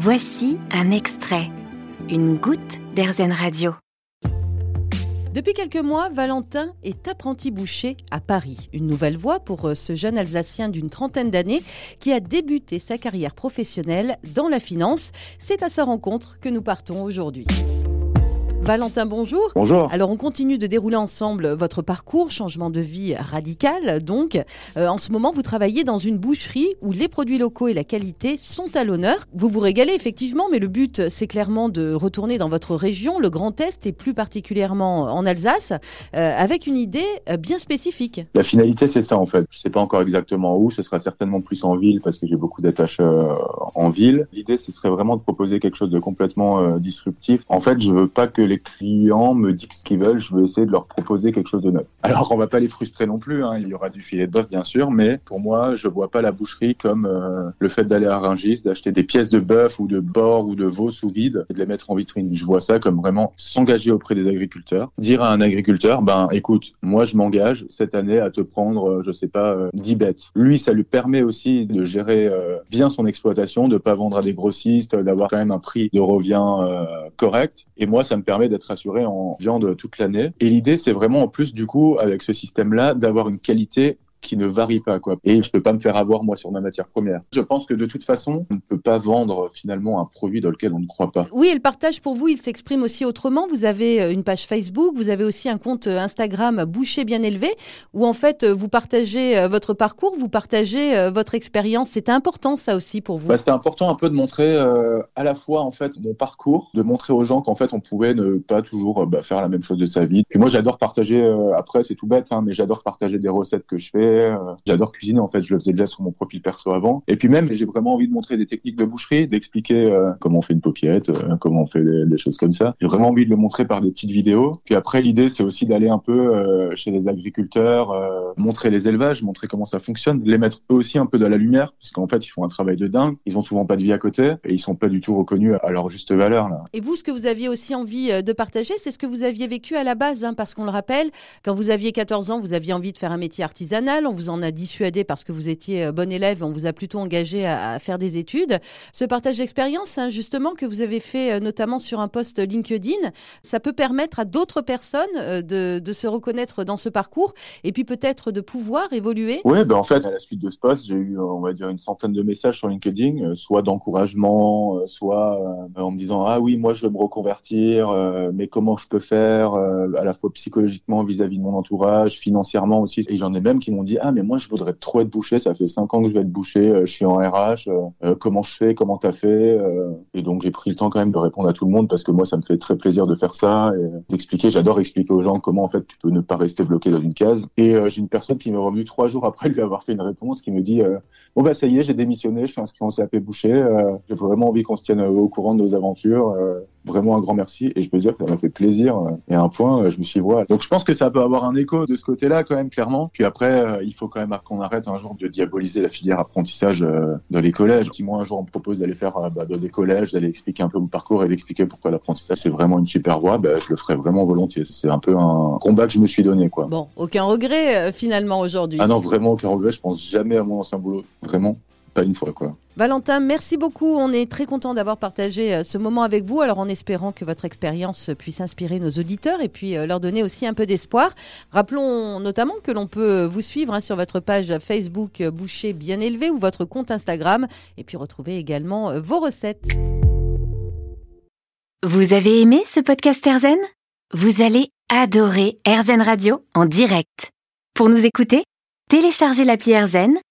Voici un extrait, une goutte d'Airzen Radio. Depuis quelques mois, Valentin est apprenti boucher à Paris. Une nouvelle voie pour euh, ce jeune Alsacien d'une trentaine d'années qui a débuté sa carrière professionnelle dans la finance. C'est à sa rencontre que nous partons aujourd'hui. Valentin, bonjour. Bonjour. Alors, on continue de dérouler ensemble votre parcours, changement de vie radical. Donc, euh, en ce moment, vous travaillez dans une boucherie où les produits locaux et la qualité sont à l'honneur. Vous vous régalez effectivement, mais le but, c'est clairement de retourner dans votre région, le Grand Est, et plus particulièrement en Alsace, euh, avec une idée euh, bien spécifique. La finalité, c'est ça en fait. Je ne sais pas encore exactement où. Ce sera certainement plus en ville parce que j'ai beaucoup d'attaches en ville. L'idée, ce serait vraiment de proposer quelque chose de complètement disruptif. En fait, je veux pas que les clients me disent ce qu'ils veulent, je vais essayer de leur proposer quelque chose de neuf. Alors, on va pas les frustrer non plus. Hein. Il y aura du filet de bœuf, bien sûr, mais pour moi, je vois pas la boucherie comme euh, le fait d'aller à Rungis, d'acheter des pièces de bœuf ou de porc ou de veau sous vide et de les mettre en vitrine. Je vois ça comme vraiment s'engager auprès des agriculteurs, dire à un agriculteur, ben écoute, moi je m'engage cette année à te prendre, euh, je sais pas, 10 euh, bêtes. Lui, ça lui permet aussi de gérer bien son exploitation, de pas vendre à des grossistes, d'avoir quand même un prix de revient correct. Et moi, ça me permet d'être assuré en viande toute l'année. Et l'idée, c'est vraiment en plus, du coup, avec ce système-là, d'avoir une qualité qui ne varie pas quoi. Et je peux pas me faire avoir moi sur ma matière première. Je pense que de toute façon, on ne peut pas vendre finalement un produit dans lequel on ne croit pas. Oui, et le partage pour vous, il s'exprime aussi autrement. Vous avez euh, une page Facebook, vous avez aussi un compte euh, Instagram Boucher bien élevé où en fait euh, vous partagez votre parcours, vous partagez votre expérience. C'était important ça aussi pour vous. Bah, C'était important un peu de montrer à la fois en fait mon parcours, de montrer aux gens qu'en fait on pouvait ne pas toujours bah, faire la même chose de sa vie. Puis moi j'adore partager. après c'est tout bête, hein, mais j'adore partager des recettes que je fais euh, j'adore cuisiner en fait, je le faisais déjà sur mon profil perso avant. Et puis même, j'ai vraiment envie de montrer des techniques de boucherie, d'expliquer euh, comment on fait une paupiette, euh, comment on fait des, choses comme ça. J'ai vraiment envie de le montrer par des petites vidéos. Puis après, l'idée, c'est aussi d'aller un peu chez les agriculteurs, montrer les élevages, montrer comment ça fonctionne, les mettre eux aussi un peu dans la lumière, parce qu'en fait, ils font un travail de dingue. Ils ont souvent pas de vie à côté et ils sont pas du tout reconnus à leur juste valeur. Là. Et vous, ce que vous aviez aussi envie de partager, c'est ce que vous aviez vécu à la base, hein, parce qu'on le rappelle, quand vous aviez 14 ans, vous aviez envie de faire un métier artisanal on vous en a dissuadé parce que vous étiez euh, bon élève, on vous a plutôt engagé à, faire des études. Ce partage d'expérience, hein, justement, que vous avez fait euh, notamment sur un poste LinkedIn, ça peut permettre à d'autres personnes euh, de, se reconnaître dans ce parcours et puis peut-être de pouvoir évoluer. Oui, ben en fait, à la suite de ce poste, j'ai eu, on va dire, une centaine de messages sur LinkedIn, soit d'encouragement, soit en me disant ah oui, moi je veux me reconvertir, mais comment je peux faire, à la fois psychologiquement vis-à-vis -vis de mon entourage, financièrement aussi? Et j'en ai même qui m'ont dit ah mais moi je voudrais trop être boucher, ça fait cinq ans que je vais être boucher, euh, je suis en RH, euh, euh, comment je fais, comment t'as fait Et donc j'ai pris le temps quand même de répondre à tout le monde parce que moi ça me fait très plaisir de faire ça et d'expliquer. J'adore expliquer aux gens comment en fait tu peux ne pas rester bloqué dans une case. Et j'ai une personne qui m'est revenue trois jours après lui avoir fait une réponse qui me dit bon bah ça y est j'ai démissionné, je suis inscrit en CAP boucher, j'ai vraiment envie qu'on se tienne au courant de nos aventures vraiment un grand merci et je peux dire que ça m'a fait plaisir euh, et à un point euh, je me suis voilà donc je pense que ça peut avoir un écho de ce côté-là quand même clairement puis après euh, il faut quand même qu'on arrête un jour de diaboliser la filière apprentissage dans les collèges si moi un jour on me propose d'aller faire bah, dans des collèges d'aller expliquer un peu mon parcours et d'expliquer pourquoi l'apprentissage c'est vraiment une super voie bah, je le ferai vraiment volontiers. C'est un peu un combat que je me suis donné quoi. Bon aucun regret finalement aujourd'hui. Ah non vraiment aucun regret je pense jamais à mon ancien boulot vraiment pas une fois quoi Valentin, merci beaucoup. On est très content d'avoir partagé euh, ce moment avec vous. Alors en espérant que votre expérience puisse inspirer nos auditeurs et puis euh, leur donner aussi un peu d'espoir. Rappelons notamment que l'on peut vous suivre hein, sur votre page Facebook euh, Boucher Bien Élevé ou votre compte Instagram et puis retrouver également vos recettes. Vous avez aimé ce podcast Erzen Vous allez adorer Erzen Radio en direct. Pour nous écouter, téléchargez l'appli Erzen